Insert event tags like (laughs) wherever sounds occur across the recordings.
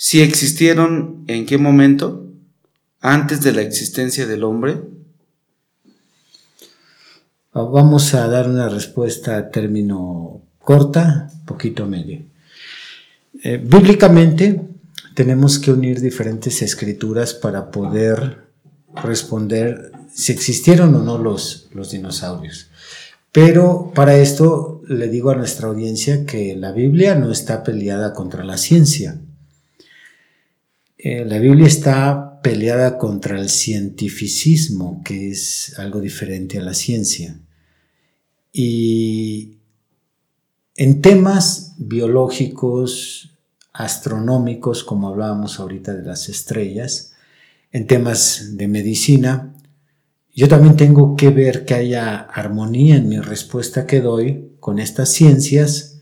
Si existieron, ¿en qué momento? ¿Antes de la existencia del hombre? Ah, vamos a dar una respuesta a término corta, poquito medio. Eh, bíblicamente tenemos que unir diferentes escrituras para poder responder si existieron o no los, los dinosaurios. Pero para esto le digo a nuestra audiencia que la Biblia no está peleada contra la ciencia. Eh, la Biblia está peleada contra el cientificismo, que es algo diferente a la ciencia. Y en temas biológicos, astronómicos, como hablábamos ahorita de las estrellas, en temas de medicina, yo también tengo que ver que haya armonía en mi respuesta que doy con estas ciencias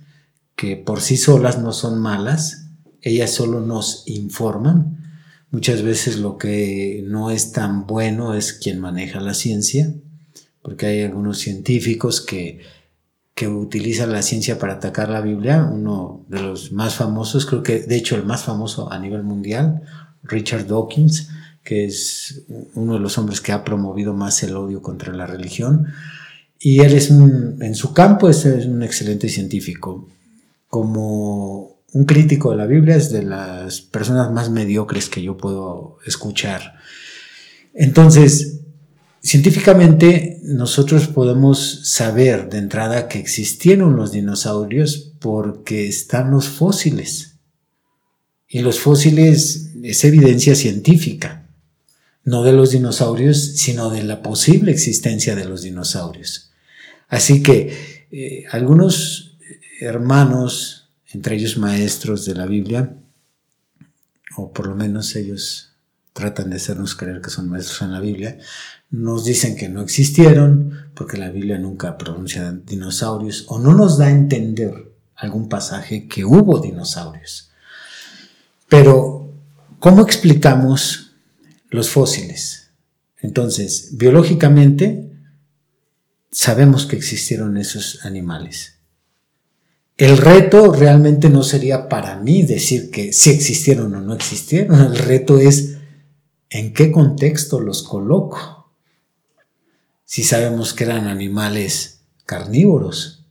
que por sí solas no son malas, ellas solo nos informan. Muchas veces lo que no es tan bueno es quien maneja la ciencia, porque hay algunos científicos que, que utilizan la ciencia para atacar la Biblia. Uno de los más famosos, creo que de hecho el más famoso a nivel mundial, Richard Dawkins, que es uno de los hombres que ha promovido más el odio contra la religión. Y él es un, en su campo un excelente científico. Como un crítico de la Biblia es de las personas más mediocres que yo puedo escuchar. Entonces, científicamente nosotros podemos saber de entrada que existieron los dinosaurios porque están los fósiles. Y los fósiles es evidencia científica no de los dinosaurios, sino de la posible existencia de los dinosaurios. Así que eh, algunos hermanos, entre ellos maestros de la Biblia, o por lo menos ellos tratan de hacernos creer que son maestros en la Biblia, nos dicen que no existieron porque la Biblia nunca pronuncia dinosaurios o no nos da a entender algún pasaje que hubo dinosaurios. Pero, ¿cómo explicamos los fósiles. Entonces, biológicamente, sabemos que existieron esos animales. El reto realmente no sería para mí decir que si existieron o no existieron. El reto es en qué contexto los coloco. Si sabemos que eran animales carnívoros,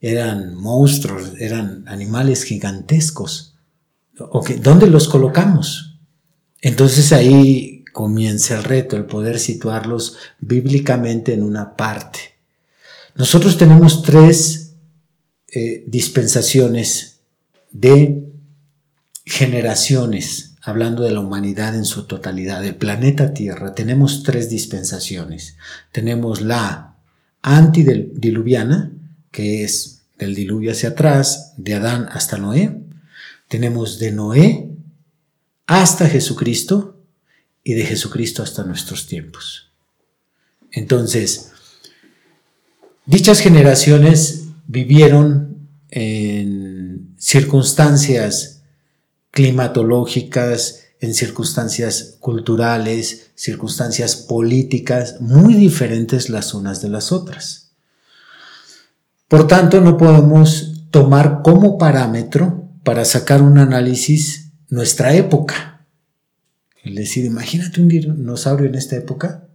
eran monstruos, eran animales gigantescos. ¿Dónde los colocamos? Entonces ahí comienza el reto, el poder situarlos bíblicamente en una parte. Nosotros tenemos tres eh, dispensaciones de generaciones, hablando de la humanidad en su totalidad, del planeta Tierra. Tenemos tres dispensaciones. Tenemos la antidiluviana, que es del diluvio hacia atrás, de Adán hasta Noé. Tenemos de Noé hasta Jesucristo, y de Jesucristo hasta nuestros tiempos. Entonces, dichas generaciones vivieron en circunstancias climatológicas, en circunstancias culturales, circunstancias políticas muy diferentes las unas de las otras. Por tanto, no podemos tomar como parámetro para sacar un análisis nuestra época el decir, imagínate un dinosaurio en esta época,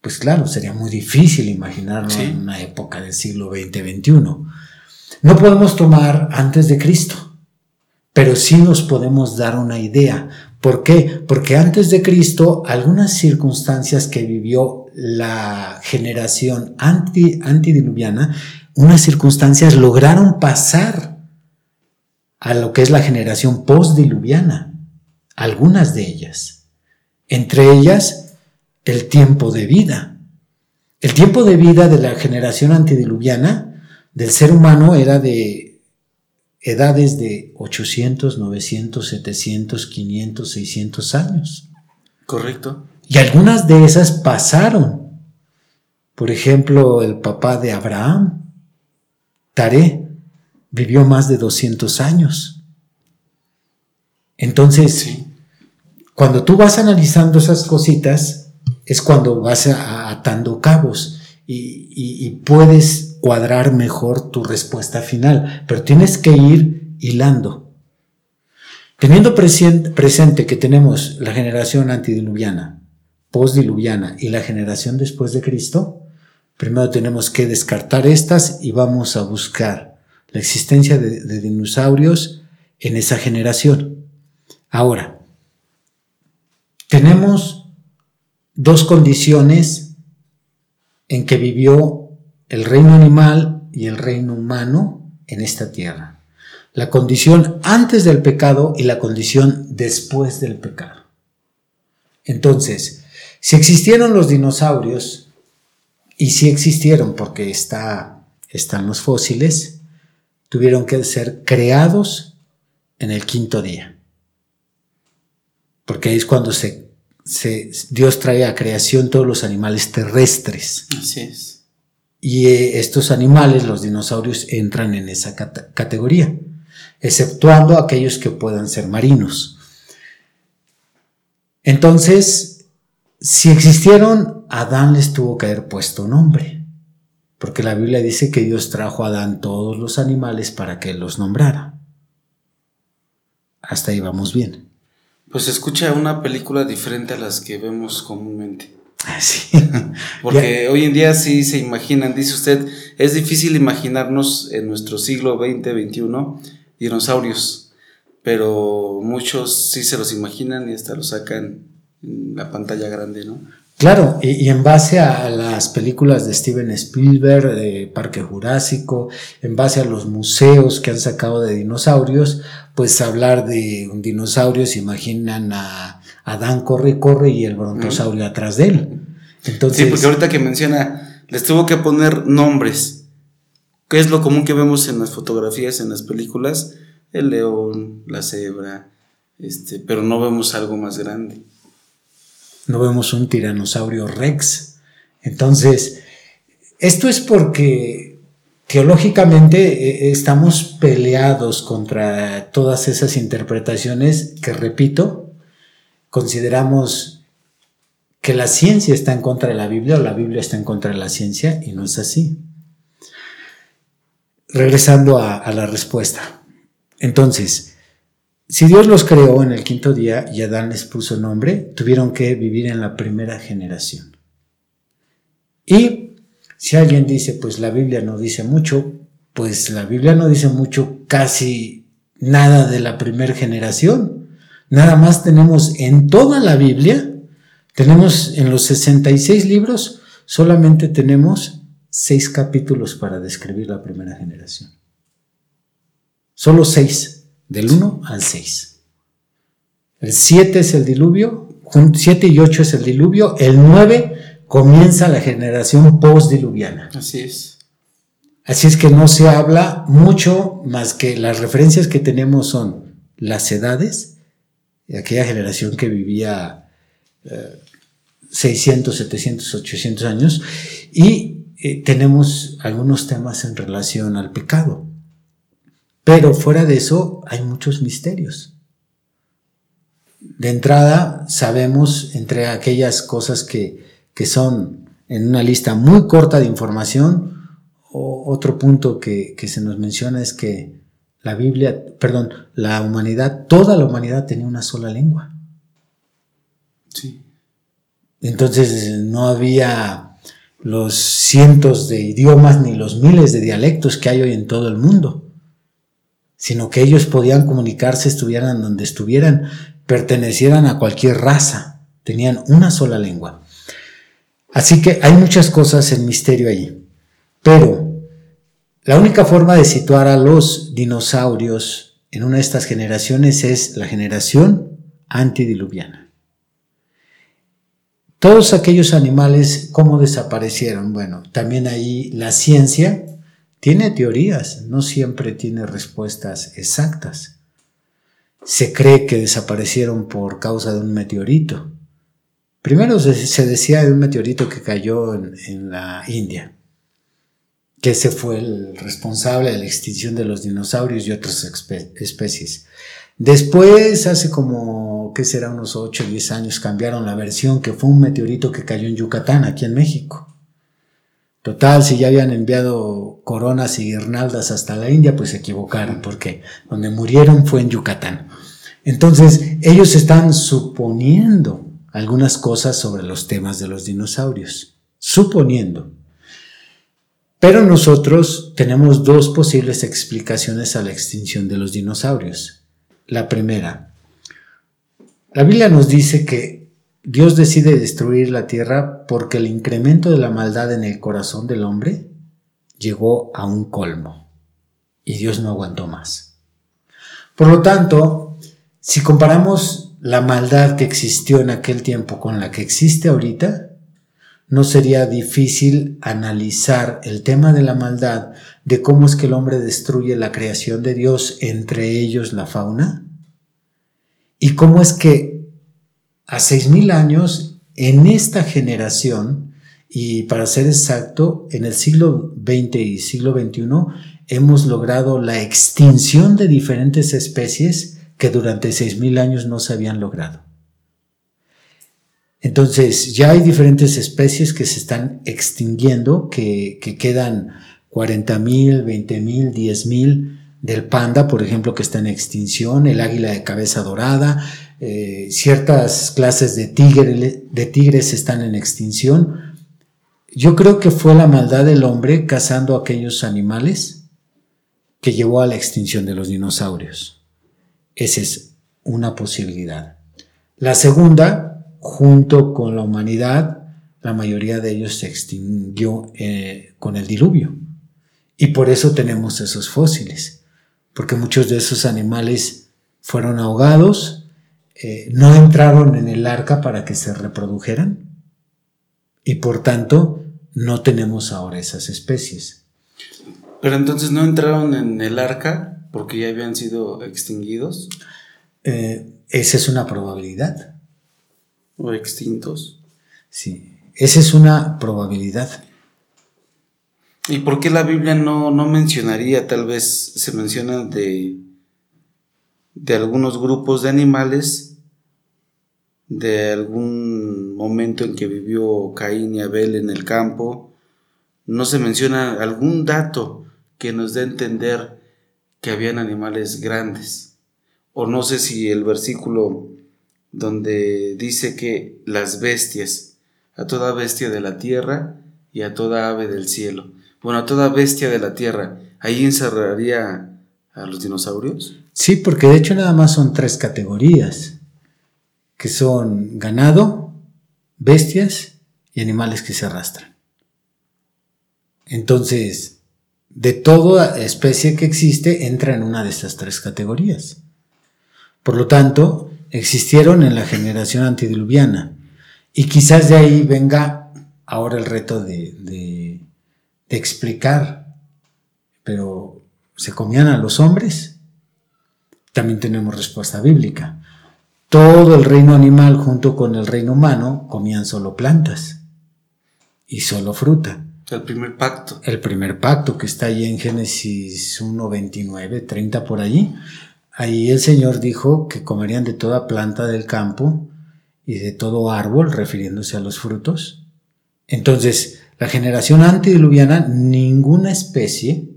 pues claro, sería muy difícil imaginarlo en una época del siglo XX-XXI. No podemos tomar antes de Cristo, pero sí nos podemos dar una idea. ¿Por qué? Porque antes de Cristo, algunas circunstancias que vivió la generación anti, antidiluviana, unas circunstancias lograron pasar a lo que es la generación postdiluviana algunas de ellas. Entre ellas, el tiempo de vida. El tiempo de vida de la generación antediluviana del ser humano era de edades de 800, 900, 700, 500, 600 años. Correcto. Y algunas de esas pasaron. Por ejemplo, el papá de Abraham, Taré, vivió más de 200 años. Entonces, cuando tú vas analizando esas cositas, es cuando vas atando cabos y puedes cuadrar mejor tu respuesta final, pero tienes que ir hilando. Teniendo presente que tenemos la generación antediluviana, postdiluviana y la generación después de Cristo, primero tenemos que descartar estas y vamos a buscar la existencia de dinosaurios en esa generación. Ahora, tenemos dos condiciones en que vivió el reino animal y el reino humano en esta tierra la condición antes del pecado y la condición después del pecado. Entonces, si existieron los dinosaurios, y si existieron porque está, están los fósiles, tuvieron que ser creados en el quinto día. Porque es cuando se, Dios trae a creación todos los animales terrestres. Así es. Y eh, estos animales, los dinosaurios, entran en esa categoría exceptuando aquellos que puedan ser marinos. Entonces, si existieron, Adán les tuvo que haber puesto nombre, porque la Biblia dice que Dios trajo a Adán todos los animales para que los nombrara. Hasta ahí vamos bien. Pues escucha una película diferente a las que vemos comúnmente. Sí. (laughs) Porque hoy en día sí se imaginan, dice usted, es difícil imaginarnos en nuestro siglo XX, XXI, dinosaurios, pero muchos sí se los imaginan y hasta los sacan en la pantalla grande, ¿no? Claro, y, en base a las películas de Steven Spielberg, de Parque Jurásico, en base a los museos que han sacado de dinosaurios, pues hablar de un dinosaurio se imaginan a Adán corre, corre y el brontosaurio atrás de él. Entonces, sí, porque ahorita que menciona, les tuvo que poner nombres ¿Qué es lo común que vemos en las fotografías, en las películas? El león, la cebra, este, pero no vemos algo más grande. No vemos un tiranosaurio rex. Entonces, esto es porque teológicamente eh, estamos peleados contra todas esas interpretaciones que, repito, consideramos que la ciencia está en contra de la Biblia o la Biblia está en contra de la ciencia y no es así regresando a, la respuesta. Entonces, si Dios los creó en el quinto día y Adán les puso nombre, tuvieron que vivir en la primera generación. Y si alguien dice, pues la Biblia no dice mucho, pues la Biblia no dice mucho, casi nada de la primera generación. Nada más tenemos en toda la Biblia, tenemos en los 66 libros, solamente tenemos seis capítulos para describir la primera generación. Solo seis, del 1 al 6. El 7 es el diluvio, 7 y 8 es el diluvio, el 9 comienza la generación postdiluviana. Así es. Así es que no se habla mucho más que las referencias que tenemos son las edades, de aquella generación que vivía 600, 700, 800 años, y eh, tenemos algunos temas en relación al pecado. Pero fuera de eso hay muchos misterios. De entrada sabemos entre aquellas cosas que, que son en una lista muy corta de información, o otro punto que, que se nos menciona es que la Biblia, perdón, la humanidad, toda la humanidad tenía una sola lengua. Sí. Entonces no había los cientos de idiomas ni los miles de dialectos que hay hoy en todo el mundo, sino que ellos podían comunicarse, estuvieran donde estuvieran, pertenecieran a cualquier raza, tenían una sola lengua. Así que hay muchas cosas en misterio allí, pero la única forma de situar a los dinosaurios en una de estas generaciones es la generación antidiluviana. Todos aquellos animales, ¿cómo desaparecieron? Bueno, también ahí la ciencia tiene teorías, no siempre tiene respuestas exactas. Se cree que desaparecieron por causa de un meteorito. Primero se decía de un meteorito que cayó en, la India, que ese fue el responsable de la extinción de los dinosaurios y otras especies. Después, hace como, ¿qué será? Unos 8 o 10 años, cambiaron la versión que fue un meteorito que cayó en Yucatán, aquí en México. Total, si ya habían enviado coronas y guirnaldas hasta la India, pues se equivocaron, porque donde murieron fue en Yucatán. Entonces, ellos están suponiendo algunas cosas sobre los temas de los dinosaurios, suponiendo. Pero nosotros tenemos dos posibles explicaciones a la extinción de los dinosaurios. La primera, la Biblia nos dice que Dios decide destruir la tierra porque el incremento de la maldad en el corazón del hombre llegó a un colmo y Dios no aguantó más. Por lo tanto, si comparamos la maldad que existió en aquel tiempo con la que existe ahorita, no sería difícil analizar el tema de la maldad, de cómo es que el hombre destruye la creación de Dios, entre ellos la fauna, y cómo es que a 6.000 años en esta generación, y para ser exacto, en el siglo XX y siglo XXI, hemos logrado la extinción de diferentes especies que durante 6.000 años no se habían logrado. Entonces, ya hay diferentes especies que se están extinguiendo, que, que quedan 40.000, 20.000, 10.000 del panda, por ejemplo, que está en extinción, el águila de cabeza dorada, eh, ciertas clases de, tigre, de tigres están en extinción. Yo creo que fue la maldad del hombre cazando aquellos animales que llevó a la extinción de los dinosaurios. Esa es una posibilidad. La segunda, junto con la humanidad, la mayoría de ellos se extinguió eh, con el diluvio. Y por eso tenemos esos fósiles, porque muchos de esos animales fueron ahogados eh, no entraron en el arca para que se reprodujeran y por tanto no tenemos ahora esas especies. Pero entonces no entraron en el arca porque ya habían sido extinguidos. Eh, esa es una probabilidad. O extintos. Sí, esa es una probabilidad. ¿Y por qué la Biblia no, no mencionaría, tal vez se menciona de, de algunos grupos de animales de algún momento en que vivió Caín y Abel en el campo, no se menciona algún dato que nos dé a entender que habían animales grandes. O no sé si el versículo donde dice que las bestias, a toda bestia de la tierra y a toda ave del cielo. Bueno, a toda bestia de la tierra, ¿ahí encerraría a los dinosaurios? Sí, porque de hecho nada más son tres categorías que son ganado, bestias y animales que se arrastran. Entonces, de toda especie que existe entra en una de estas tres categorías. Por lo tanto, existieron en la generación antediluviana. Y quizás de ahí venga ahora el reto de, de explicar, pero ¿se comían a los hombres? También tenemos respuesta bíblica todo el reino animal junto con el reino humano comían solo plantas y solo fruta. El primer pacto. El primer pacto que está ahí en Génesis 1, 29, 30 por allí. Ahí el Señor dijo que comerían de toda planta del campo y de todo árbol, refiriéndose a los frutos. Entonces, la generación antediluviana, ninguna especie,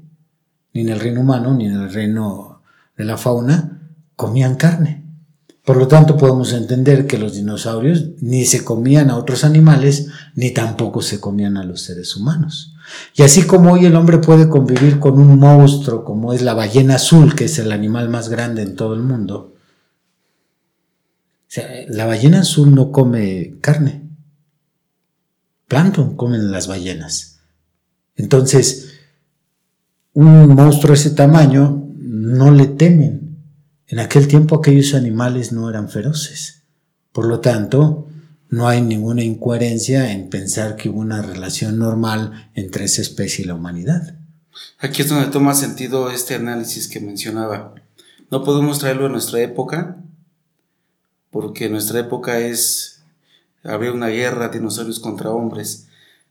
ni en el reino humano, ni en el reino de la fauna, comían carne. Por lo tanto, podemos entender que los dinosaurios ni se comían a otros animales, ni tampoco se comían a los seres humanos. Y así como hoy el hombre puede convivir con un monstruo como es la ballena azul, que es el animal más grande en todo el mundo, la ballena azul no come carne. Plancton comen las ballenas. Entonces, un monstruo de ese tamaño no le temen en aquel tiempo aquellos animales no eran feroces. Por lo tanto, no hay ninguna incoherencia en pensar que hubo una relación normal entre esa especie y la humanidad. Aquí es donde toma sentido este análisis que mencionaba. No podemos traerlo a nuestra época, porque nuestra época es, había una guerra dinosaurios contra hombres,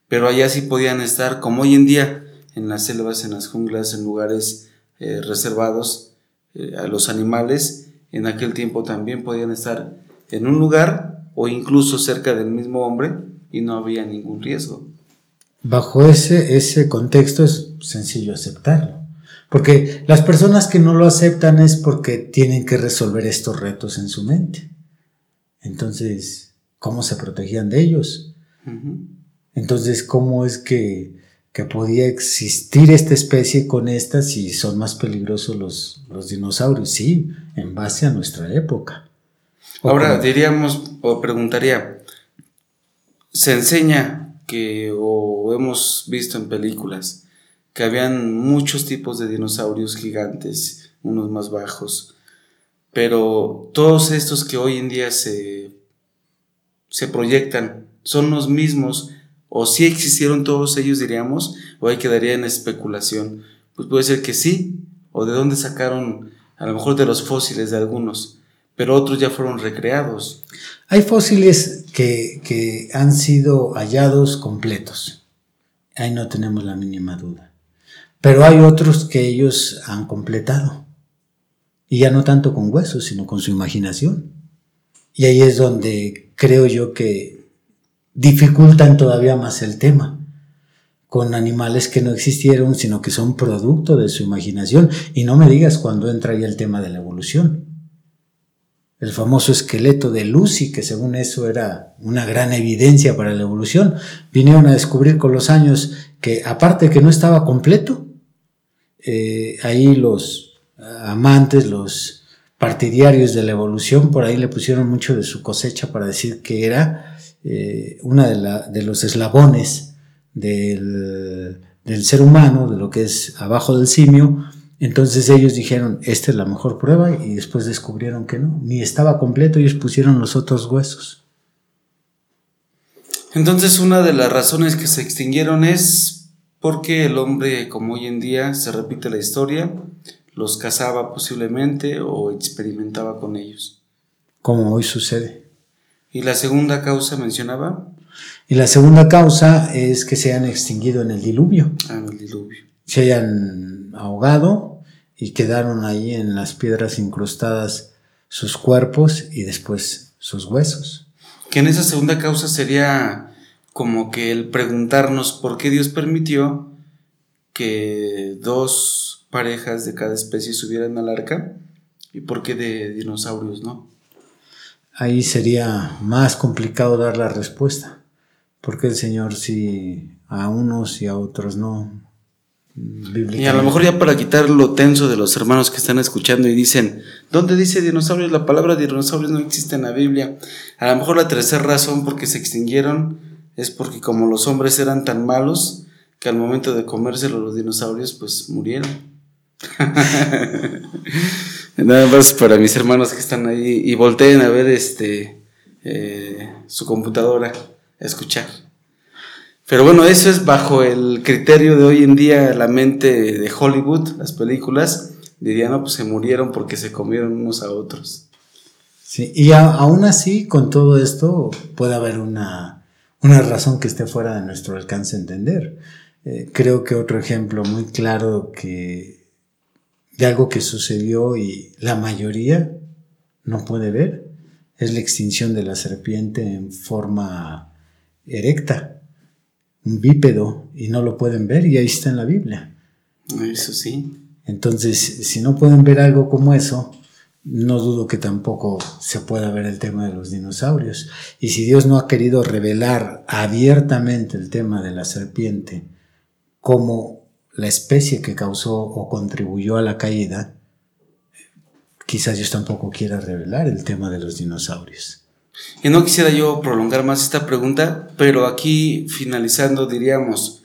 pero allá sí podían estar, como hoy en día, en las selvas, en las junglas, en lugares eh, reservados eh, a los animales, en aquel tiempo también podían estar en un lugar o incluso cerca del mismo hombre y no había ningún riesgo. Bajo ese, ese contexto es sencillo aceptarlo. Porque las personas que no lo aceptan es porque tienen que resolver estos retos en su mente. Entonces, ¿cómo se protegían de ellos? Entonces, ¿cómo es que, que, podía existir esta especie con esta si son más peligrosos los, los dinosaurios? Sí, en base a nuestra época. Ahora diríamos o preguntaría, ¿se enseña que o hemos visto en películas que habían muchos tipos de dinosaurios gigantes, unos más bajos, pero todos estos que hoy en día se, se proyectan son los mismos, o si existieron todos ellos, diríamos, o ahí quedaría en especulación. Pues puede ser que sí, o de dónde sacaron, a lo mejor de los fósiles de algunos, pero otros ya fueron recreados. Hay fósiles que, que han sido hallados completos, ahí no tenemos la mínima duda. Pero hay otros que ellos han completado. Y ya no tanto con huesos, sino con su imaginación. Y ahí es donde creo yo que dificultan todavía más el tema. Con animales que no existieron, sino que son producto de su imaginación. Y no me digas cuando entra ya el tema de la evolución. El famoso esqueleto de Lucy, que según eso era una gran evidencia para la evolución, vinieron a descubrir con los años que aparte que no estaba completo, eh, ahí los amantes, los partidarios de la evolución, por ahí le pusieron mucho de su cosecha para decir que era eh, una de, de, los eslabones del, del, ser humano, de lo que es abajo del simio. Entonces ellos dijeron, esta es la mejor prueba y después descubrieron que no, ni estaba completo, ellos pusieron los otros huesos. Entonces una de las razones que se extinguieron es porque el hombre, como hoy en día se repite la historia, los cazaba posiblemente o experimentaba con ellos. Como hoy sucede. ¿Y la segunda causa mencionaba? Y la segunda causa es que se han extinguido en el diluvio. Ah, en el diluvio. Se hayan ahogado y quedaron ahí en las piedras incrustadas sus cuerpos y después sus huesos. Que en esa segunda causa sería como que el preguntarnos por qué Dios permitió que dos parejas de cada especie subieran al arca y por qué de dinosaurios, ¿no? Ahí sería más complicado dar la respuesta, porque el Señor sí a unos y a otros no. Y a lo mejor ya para quitar lo tenso de los hermanos que están escuchando y dicen, ¿dónde dice dinosaurios? La palabra dinosaurios no existe en la Biblia. A lo mejor la tercera razón porque se extinguieron es porque como los hombres eran tan malos que al momento de comérselo los dinosaurios pues murieron. (laughs) Nada más para mis hermanos que están ahí y volteen a ver este eh, su computadora, a escuchar. Pero bueno, eso es bajo el criterio de hoy en día, la mente de Hollywood, las películas, dirían, no, pues se murieron porque se comieron unos a otros. Sí, y aún así, con todo esto, puede haber una una razón que esté fuera de nuestro alcance entender. Eh, creo que otro ejemplo muy claro que de algo que sucedió y la mayoría no puede ver es la extinción de la serpiente en forma erecta, un bípedo, y no lo pueden ver y ahí está en la Biblia. Eso sí. Entonces, si no pueden ver algo como eso, no dudo que tampoco se pueda ver el tema de los dinosaurios. Y si Dios no ha querido revelar abiertamente el tema de la serpiente como la especie que causó o contribuyó a la caída, quizás Dios tampoco quiera revelar el tema de los dinosaurios. Y no quisiera yo prolongar más esta pregunta, pero aquí finalizando diríamos,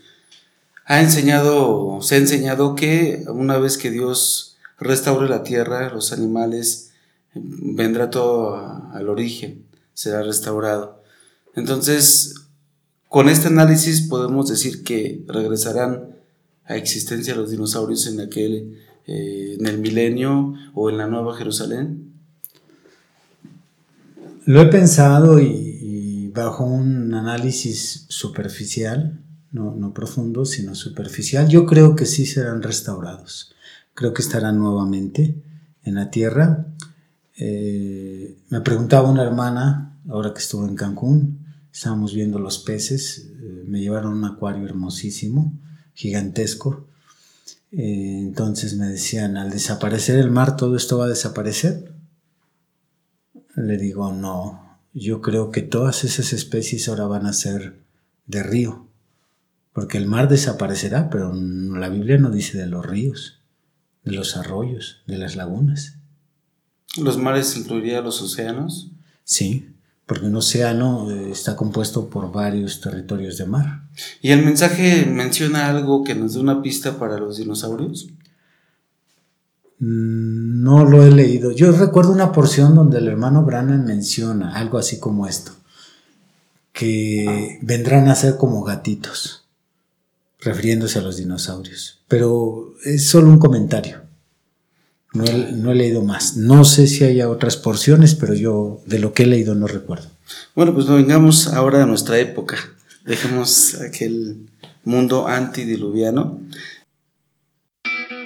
ha enseñado, se ha enseñado que una vez que Dios restaure la tierra, los animales, vendrá todo al origen, será restaurado. Entonces, con este análisis podemos decir que regresarán a existencia de los dinosaurios en aquel, eh, en el milenio o en la Nueva Jerusalén? Lo he pensado y, bajo un análisis superficial, no, no, profundo, sino superficial, yo creo que sí serán restaurados. Creo que estarán nuevamente en la tierra. Eh, me preguntaba una hermana, ahora que estuve en Cancún, estábamos viendo los peces, eh, me llevaron un acuario hermosísimo, gigantesco. Eh, entonces me decían, al desaparecer el mar, ¿todo esto va a desaparecer? Le digo, no, yo creo que todas esas especies ahora van a ser de río, porque el mar desaparecerá, pero la Biblia no dice de los ríos, de los arroyos, de las lagunas. ¿Los mares incluirían los océanos? Sí, porque un océano eh, está compuesto por varios territorios de mar. ¿Y el mensaje menciona algo que nos dé una pista para los dinosaurios? Mm, no lo he leído. Yo recuerdo una porción donde el hermano Brannan menciona algo así como esto, que vendrán a ser como gatitos, refiriéndose a los dinosaurios. Pero es solo un comentario. No he, leído más. No sé si haya otras porciones, pero yo de lo que he leído no recuerdo. Bueno, pues vengamos ahora a nuestra época. Dejemos aquel mundo antidiluviano.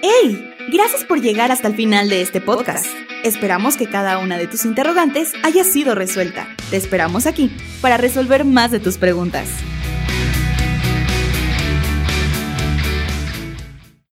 ¡Hey! Gracias por llegar hasta el final de este podcast. Esperamos que cada una de tus interrogantes haya sido resuelta. Te esperamos aquí para resolver más de tus preguntas.